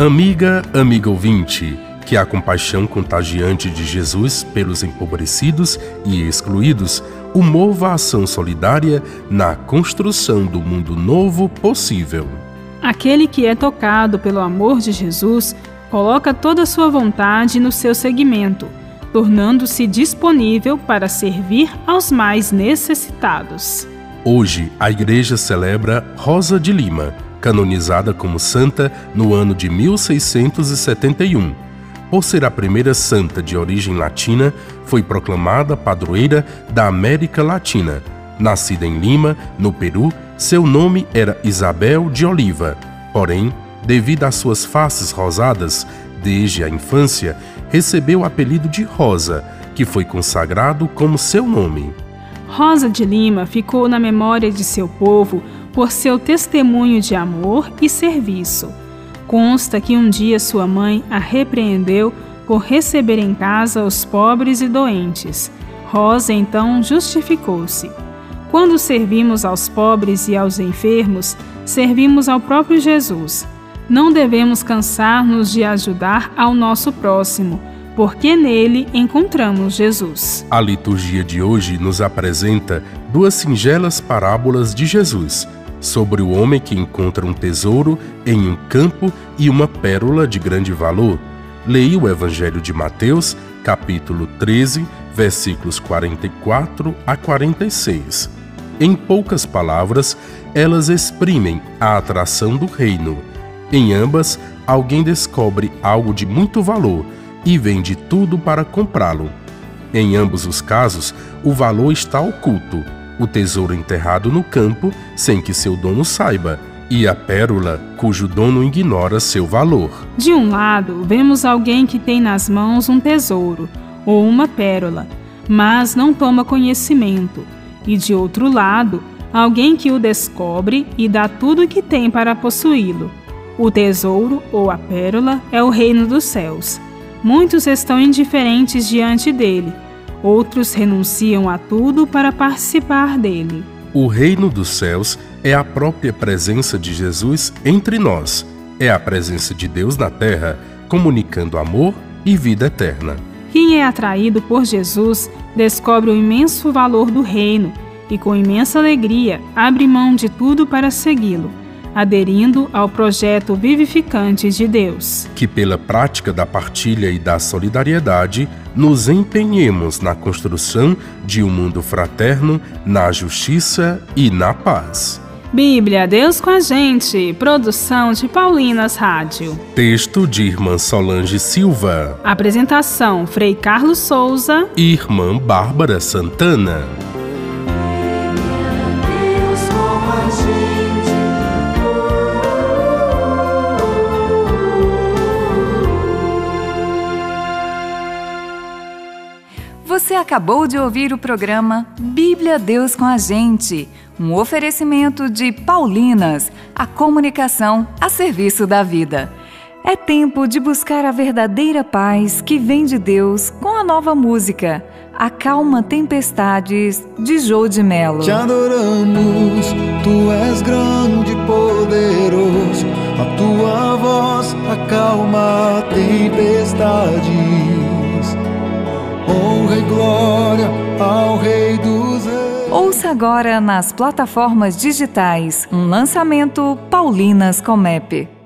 Amiga, amigo ouvinte, que a compaixão contagiante de Jesus pelos empobrecidos e excluídos o mova a ação solidária na construção do mundo novo possível. Aquele que é tocado pelo amor de Jesus coloca toda a sua vontade no seu segmento, tornando-se disponível para servir aos mais necessitados. Hoje, a Igreja celebra Rosa de Lima, canonizada como santa no ano de 1671. Por ser a primeira santa de origem latina, foi proclamada padroeira da América Latina. Nascida em Lima, no Peru, seu nome era Isabel de Oliva. Porém, devido às suas faces rosadas, desde a infância, recebeu o apelido de Rosa, que foi consagrado como seu nome. Rosa de Lima ficou na memória de seu povo por seu testemunho de amor e serviço. Consta que um dia sua mãe a repreendeu por receber em casa os pobres e doentes. Rosa então justificou-se. Quando servimos aos pobres e aos enfermos, servimos ao próprio Jesus. Não devemos cansar-nos de ajudar ao nosso próximo, porque nele encontramos Jesus. A liturgia de hoje nos apresenta duas singelas parábolas de Jesus sobre o homem que encontra um tesouro em um campo e uma pérola de grande valor. Leia o Evangelho de Mateus, capítulo 13, versículos 44 a 46. Em poucas palavras, elas exprimem a atração do reino. Em ambas, alguém descobre algo de muito valor e vende tudo para comprá-lo. Em ambos os casos, o valor está oculto, o tesouro enterrado no campo sem que seu dono saiba, e a pérola cujo dono ignora seu valor. De um lado, vemos alguém que tem nas mãos um tesouro ou uma pérola, mas não toma conhecimento e de outro lado, alguém que o descobre e dá tudo o que tem para possuí-lo. O tesouro ou a pérola é o reino dos céus. Muitos estão indiferentes diante dele, outros renunciam a tudo para participar dele. O reino dos céus é a própria presença de Jesus entre nós, é a presença de Deus na terra, comunicando amor e vida eterna. Quem é atraído por Jesus descobre o imenso valor do reino e, com imensa alegria, abre mão de tudo para segui-lo, aderindo ao projeto vivificante de Deus. Que, pela prática da partilha e da solidariedade, nos empenhemos na construção de um mundo fraterno, na justiça e na paz. Bíblia, Deus com a gente. Produção de Paulinas Rádio. Texto de Irmã Solange Silva. Apresentação: Frei Carlos Souza e Irmã Bárbara Santana. Você acabou de ouvir o programa Bíblia Deus com a Gente, um oferecimento de Paulinas, a comunicação a serviço da vida. É tempo de buscar a verdadeira paz que vem de Deus com a nova música Acalma Tempestades de Jô de Melo. Te adoramos, tu és grande e poderoso, a tua voz acalma tempestades honra e glória ao Rei dos Reis. Ouça agora nas plataformas digitais um lançamento Paulinas Comep.